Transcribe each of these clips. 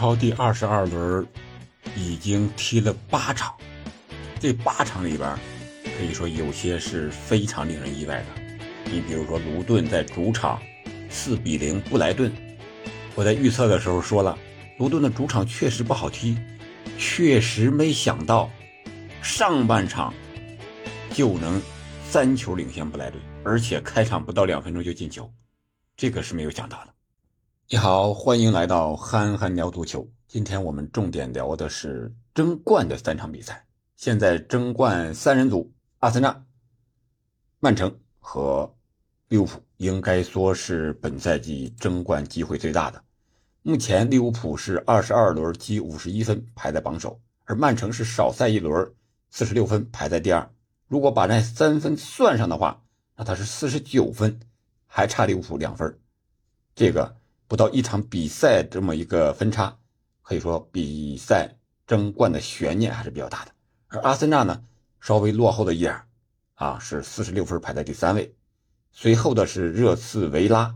超第二十二轮已经踢了八场，这八场里边可以说有些是非常令人意外的。你比如说，卢顿在主场四比零布莱顿，我在预测的时候说了，卢顿的主场确实不好踢，确实没想到上半场就能三球领先布莱顿，而且开场不到两分钟就进球，这个是没有想到的。你好，欢迎来到憨憨聊足球。今天我们重点聊的是争冠的三场比赛。现在争冠三人组，阿森纳、曼城和利物浦应该说是本赛季争冠机会最大的。目前利物浦是二十二轮积五十一分，排在榜首，而曼城是少赛一轮，四十六分，排在第二。如果把那三分算上的话，那他是四十九分，还差利物浦两分。这个。不到一场比赛这么一个分差，可以说比赛争冠的悬念还是比较大的。而阿森纳呢，稍微落后了一点啊，是四十六分排在第三位，随后的是热刺、维拉，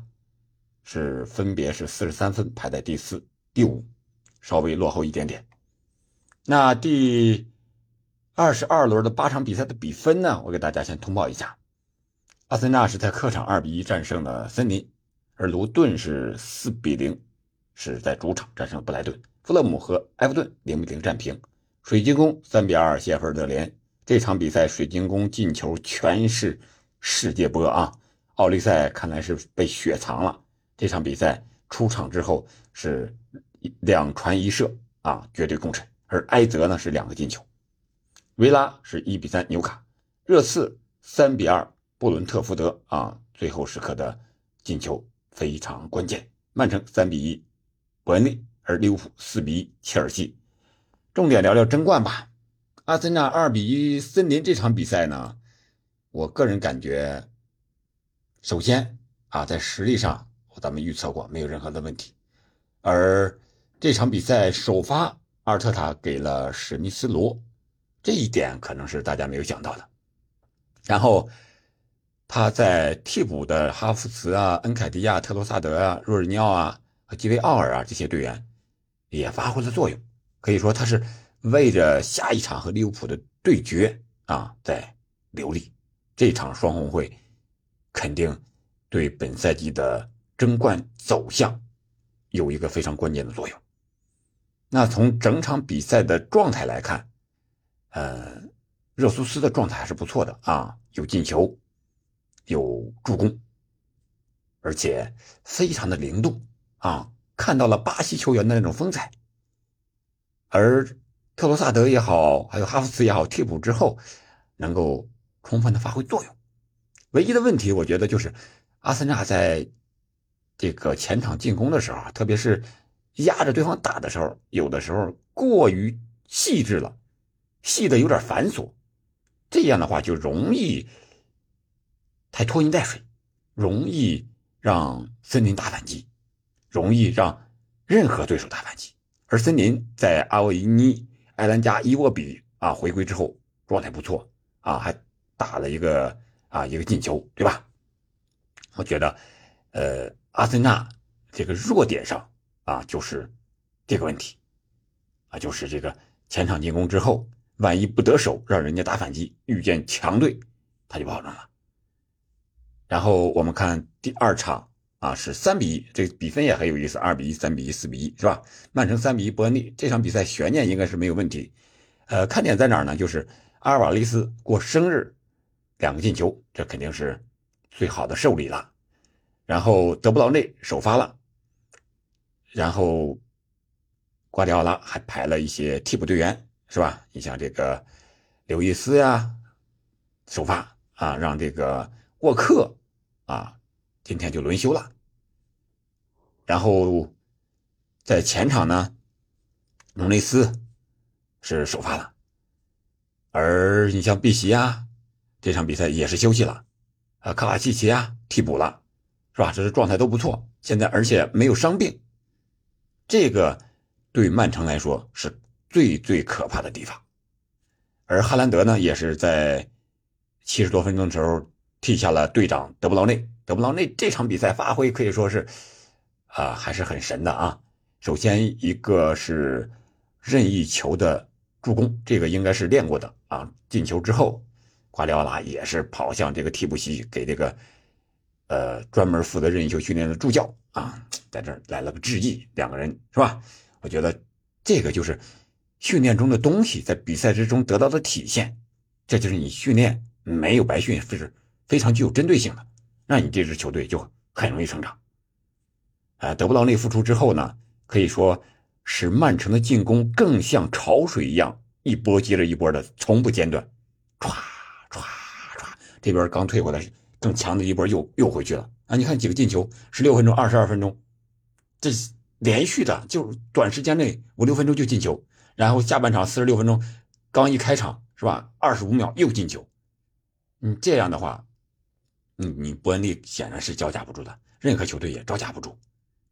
是分别是四十三分排在第四、第五，稍微落后一点点。那第二十二轮的八场比赛的比分呢？我给大家先通报一下，阿森纳是在客场二比一战胜了森林。而卢顿是四比零，是在主场战胜了布莱顿。富勒姆和埃弗顿零比零战平。水晶宫三比二谢菲尔德联。这场比赛水晶宫进球全是世界波啊！奥利赛看来是被雪藏了。这场比赛出场之后是两传一射啊，绝对功臣。而埃泽呢是两个进球。维拉是一比三纽卡。热刺三比二布伦特福德啊，最后时刻的进球。非常关键，曼城三比一伯恩利，而利物浦四比一切尔西。重点聊聊争冠吧。阿森纳二比一森林这场比赛呢，我个人感觉，首先啊，在实力上咱们预测过没有任何的问题。而这场比赛首发阿尔特塔给了史密斯罗，这一点可能是大家没有想到的。然后。他在替补的哈弗茨啊、恩凯迪亚、特罗萨德啊、若尔尼奥啊和基维奥尔啊这些队员也发挥了作用，可以说他是为着下一场和利物浦的对决啊在流力。这场双红会肯定对本赛季的争冠走向有一个非常关键的作用。那从整场比赛的状态来看，呃，热苏斯的状态还是不错的啊，有进球。有助攻，而且非常的灵动啊！看到了巴西球员的那种风采。而特罗萨德也好，还有哈弗茨也好，替补之后能够充分的发挥作用。唯一的问题，我觉得就是阿森纳在这个前场进攻的时候，特别是压着对方打的时候，有的时候过于细致了，细的有点繁琐，这样的话就容易。太拖泥带水，容易让森林大反击，容易让任何对手大反击。而森林在阿维尼、埃兰加、伊沃比啊回归之后状态不错啊，还打了一个啊一个进球，对吧？我觉得，呃，阿森纳这个弱点上啊就是这个问题啊，就是这个前场进攻之后，万一不得手，让人家打反击，遇见强队他就不好弄了。然后我们看第二场啊，是三比一，这比分也很有意思，二比一、三比一、四比一，是吧？曼城三比一伯恩利这场比赛悬念应该是没有问题。呃，看点在哪儿呢？就是阿尔瓦雷斯过生日，两个进球，这肯定是最好的受理了。然后德布劳内首发了，然后瓜迪奥拉还排了一些替补队员，是吧？你像这个刘易斯呀，首发啊，让这个。沃克啊，今天就轮休了。然后在前场呢，努内斯是首发了，而你像碧玺啊，这场比赛也是休息了。啊，卡瓦契奇啊，替补了，是吧？这是状态都不错。现在而且没有伤病，这个对曼城来说是最最可怕的地方。而哈兰德呢，也是在七十多分钟的时候。替下了队长德布劳内，德布劳内这场比赛发挥可以说是，啊，还是很神的啊！首先一个是任意球的助攻，这个应该是练过的啊。进球之后，瓜迪奥拉也是跑向这个替补席，给这个呃专门负责任意球训练的助教啊，在这儿来了个致意。两个人是吧？我觉得这个就是训练中的东西在比赛之中得到的体现，这就是你训练没有白训，就是非常具有针对性的，那你这支球队就很容易成长。啊，德布劳内复出之后呢？可以说，使曼城的进攻更像潮水一样，一波接着一波的，从不间断，唰唰唰。这边刚退回来，更强的一波又又回去了啊！你看几个进球，十六分钟、二十二分钟，这连续的，就短时间内五六分钟就进球。然后下半场四十六分钟，刚一开场是吧？二十五秒又进球。你这样的话，你你伯恩利显然是招架不住的，任何球队也招架不住。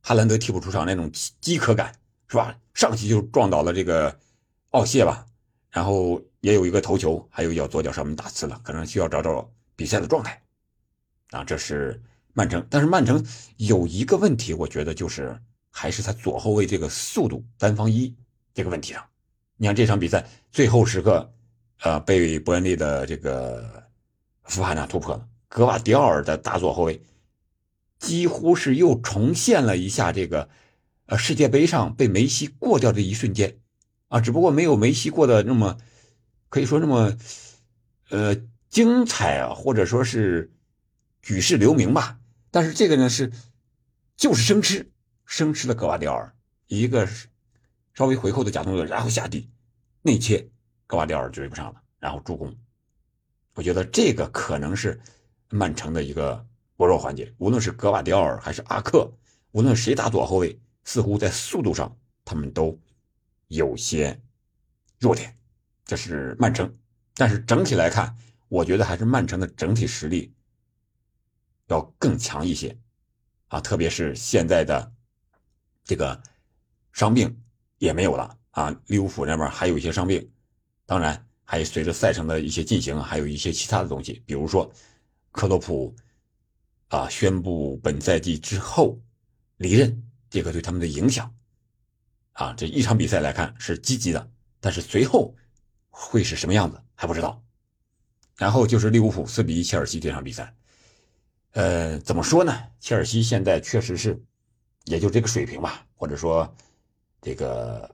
哈兰德替补出场那种饥渴感是吧？上去就撞倒了这个奥谢吧，然后也有一个头球，还有一脚左脚上面打刺了，可能需要找找比赛的状态啊。这是曼城，但是曼城有一个问题，我觉得就是还是他左后卫这个速度单防一这个问题上。你看这场比赛最后时刻，呃，被伯恩利的这个福哈纳突破了，格瓦迪奥尔的大左后卫。几乎是又重现了一下这个，呃，世界杯上被梅西过掉的一瞬间，啊，只不过没有梅西过的那么，可以说那么，呃，精彩啊，或者说是举世留名吧。但是这个呢是，就是生吃，生吃了格瓦迪奥尔一个稍微回扣的假动作，然后下地内切，格瓦迪奥尔追不上了，然后助攻。我觉得这个可能是曼城的一个。薄弱环节，无论是格瓦迪奥尔还是阿克，无论谁打左后卫，似乎在速度上他们都有些弱点。这是曼城，但是整体来看，我觉得还是曼城的整体实力要更强一些啊！特别是现在的这个伤病也没有了啊，利物浦那边还有一些伤病，当然还随着赛程的一些进行，还有一些其他的东西，比如说克洛普。啊！宣布本赛季之后离任，这个对他们的影响，啊，这一场比赛来看是积极的，但是随后会是什么样子还不知道。然后就是利物浦四比一切尔西这场比赛，呃，怎么说呢？切尔西现在确实是也就这个水平吧，或者说这个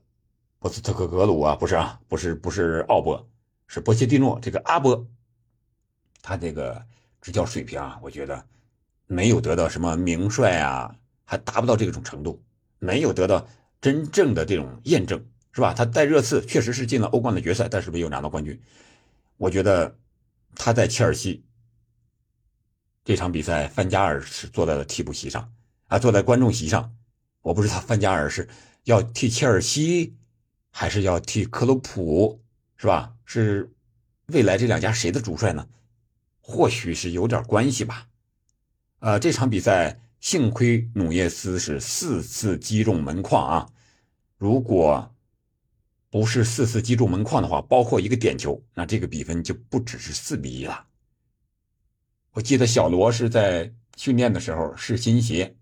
波斯特克格鲁啊，不是啊，不是不是奥波，是波切蒂诺这个阿波，他这个执教水平啊，我觉得。没有得到什么名帅啊，还达不到这种程度，没有得到真正的这种验证，是吧？他在热刺确实是进了欧冠的决赛，但是没有拿到冠军。我觉得他在切尔西这场比赛，范加尔是坐在了替补席上啊，坐在观众席上。我不知道范加尔是要替切尔西，还是要替克洛普，是吧？是未来这两家谁的主帅呢？或许是有点关系吧。呃，这场比赛幸亏努涅斯是四次击中门框啊！如果不是四次击中门框的话，包括一个点球，那这个比分就不只是四比一了。我记得小罗是在训练的时候试新鞋，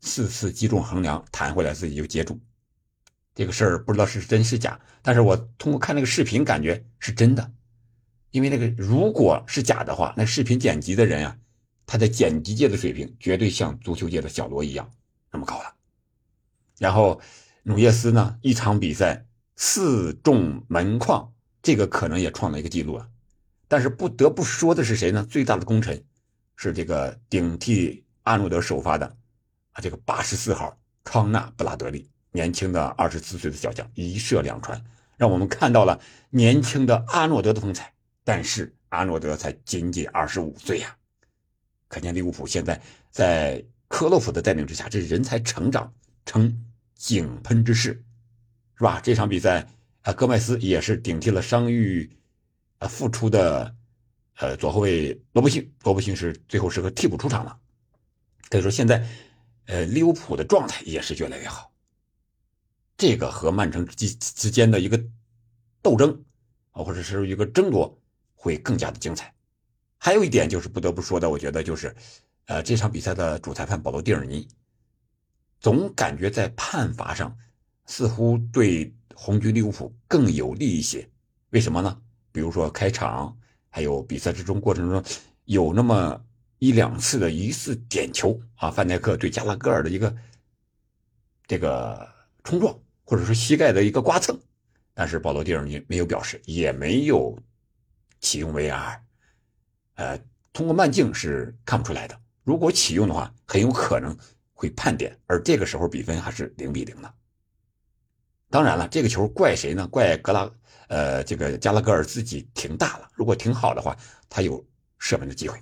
四次击中横梁弹回来自己就接住，这个事儿不知道是真是假，但是我通过看那个视频感觉是真的，因为那个如果是假的话，那视频剪辑的人啊。他在剪辑界的水平绝对像足球界的小罗一样那么高了。然后，努涅斯呢，一场比赛四中门框，这个可能也创了一个记录了。但是不得不说的是谁呢？最大的功臣是这个顶替阿诺德首发的啊，这个八十四号康纳布拉德利，年轻的二十四岁的小将，一射两传，让我们看到了年轻的阿诺德的风采。但是阿诺德才仅仅二十五岁呀。可见利物浦现在在克洛普的带领之下，这人才成长成井喷之势，是吧？这场比赛啊，戈麦斯也是顶替了伤愈啊复出的呃左后卫罗伯逊，罗伯逊是最后是个替补出场了。可以说现在呃利物浦的状态也是越来越好，这个和曼城之之间的一个斗争啊，或者是一个争夺会更加的精彩。还有一点就是不得不说的，我觉得就是，呃，这场比赛的主裁判保罗·蒂尔尼，总感觉在判罚上似乎对红军利物浦更有利一些。为什么呢？比如说开场，还有比赛之中过程中有那么一两次的疑似点球啊，范戴克对加拉格尔的一个这个冲撞，或者说膝盖的一个刮蹭，但是保罗蒂尔尼没有表示，也没有启用 VR，呃，通过慢镜是看不出来的。如果启用的话，很有可能会判点，而这个时候比分还是零比零的。当然了，这个球怪谁呢？怪格拉。呃，这个加拉格尔自己停大了，如果停好的话，他有射门的机会。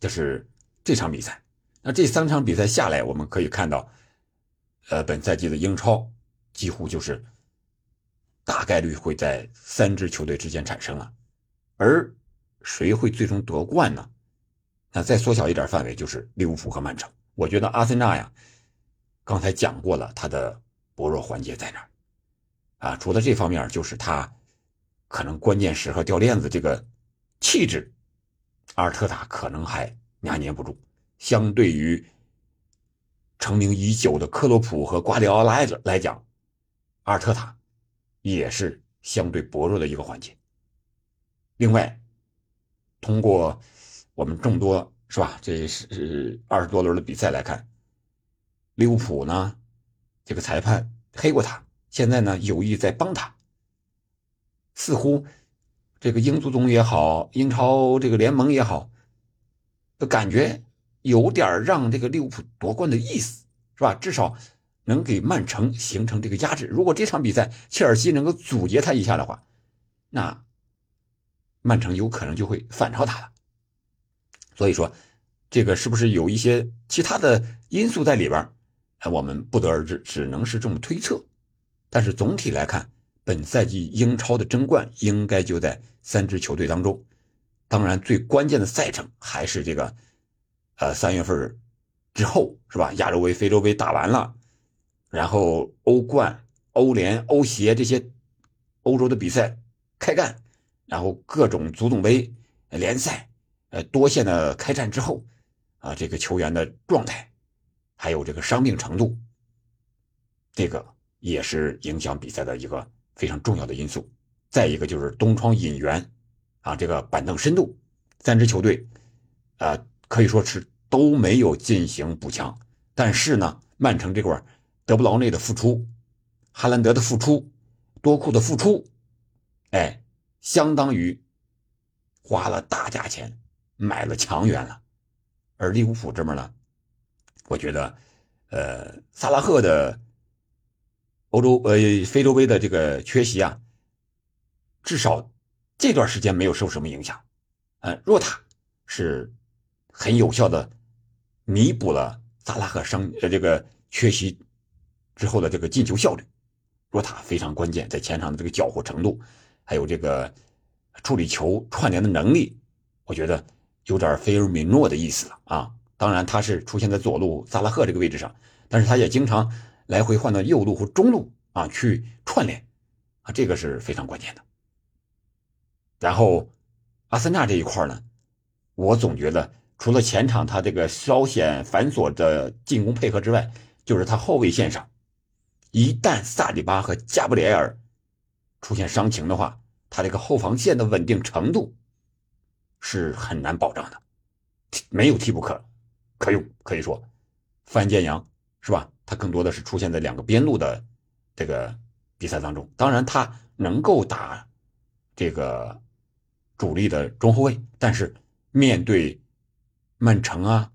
这是这场比赛，那这三场比赛下来，我们可以看到，呃，本赛季的英超几乎就是大概率会在三支球队之间产生了，而谁会最终夺冠呢？那再缩小一点范围，就是利物浦和曼城。我觉得阿森纳呀，刚才讲过了，他的薄弱环节在哪儿？啊，除了这方面，就是他可能关键时刻掉链子这个气质，阿尔特塔可能还拿捏不住。相对于成名已久的克洛普和瓜迪奥拉来讲，阿尔特塔也是相对薄弱的一个环节。另外，通过我们众多是吧，这是二十多轮的比赛来看，利物浦呢，这个裁判黑过他。现在呢，有意在帮他，似乎这个英足总也好，英超这个联盟也好，都感觉有点让这个利物浦夺冠的意思，是吧？至少能给曼城形成这个压制。如果这场比赛切尔西能够阻截他一下的话，那曼城有可能就会反超他了。所以说，这个是不是有一些其他的因素在里边？我们不得而知，只能是这么推测。但是总体来看，本赛季英超的争冠应该就在三支球队当中。当然，最关键的赛程还是这个，呃，三月份之后是吧？亚洲杯、非洲杯打完了，然后欧冠、欧联、欧协这些欧洲的比赛开干，然后各种足总杯联赛，呃，多线的开战之后，啊，这个球员的状态，还有这个伤病程度，这个。也是影响比赛的一个非常重要的因素。再一个就是东窗引援，啊，这个板凳深度，三支球队，啊，可以说是都没有进行补强。但是呢，曼城这块德布劳内的复出，哈兰德的复出，多库的复出，哎，相当于花了大价钱买了强援了。而利物浦这边呢，我觉得，呃，萨拉赫的。欧洲呃非洲杯的这个缺席啊，至少这段时间没有受什么影响。呃，若塔是很有效的弥补了萨拉赫伤呃这个缺席之后的这个进球效率。若塔非常关键，在前场的这个搅和程度，还有这个处理球串联的能力，我觉得有点菲尔米诺的意思了啊。当然他是出现在左路萨拉赫这个位置上，但是他也经常。来回换到右路或中路啊，去串联啊，这个是非常关键的。然后阿森纳这一块呢，我总觉得除了前场他这个稍显繁琐的进攻配合之外，就是他后卫线上，一旦萨里巴和加布里埃尔出现伤情的话，他这个后防线的稳定程度是很难保障的，没有替补可可用，可以说。范建阳是吧？他更多的是出现在两个边路的这个比赛当中，当然他能够打这个主力的中后卫，但是面对曼城啊、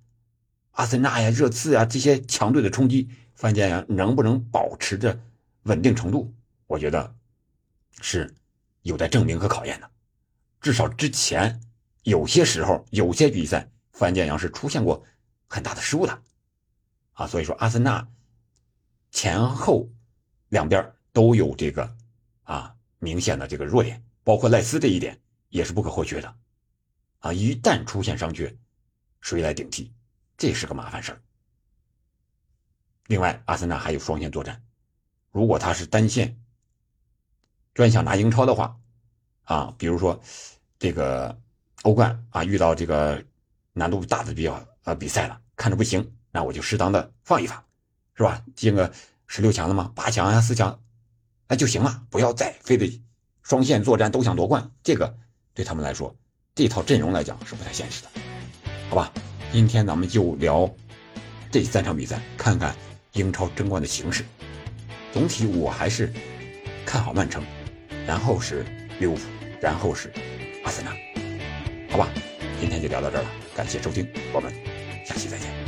阿森纳呀、热刺啊这些强队的冲击，范建阳能不能保持着稳定程度？我觉得是有待证明和考验的。至少之前有些时候、有些比赛，范建阳是出现过很大的失误的啊，所以说阿森纳。前后两边都有这个啊明显的这个弱点，包括赖斯这一点也是不可或缺的啊！一旦出现伤缺，谁来顶替？这是个麻烦事儿。另外，阿森纳还有双线作战，如果他是单线专想拿英超的话啊，比如说这个欧冠啊遇到这个难度大的比较呃比赛了，看着不行，那我就适当的放一放。是吧？进个十六强了吗？八强啊，四强，那就行了，不要再非得双线作战都想夺冠，这个对他们来说，这套阵容来讲是不太现实的，好吧？今天咱们就聊这三场比赛，看看英超争冠的形势。总体我还是看好曼城，然后是利物浦，然后是阿森纳，好吧？今天就聊到这儿了，感谢收听，我们下期再见。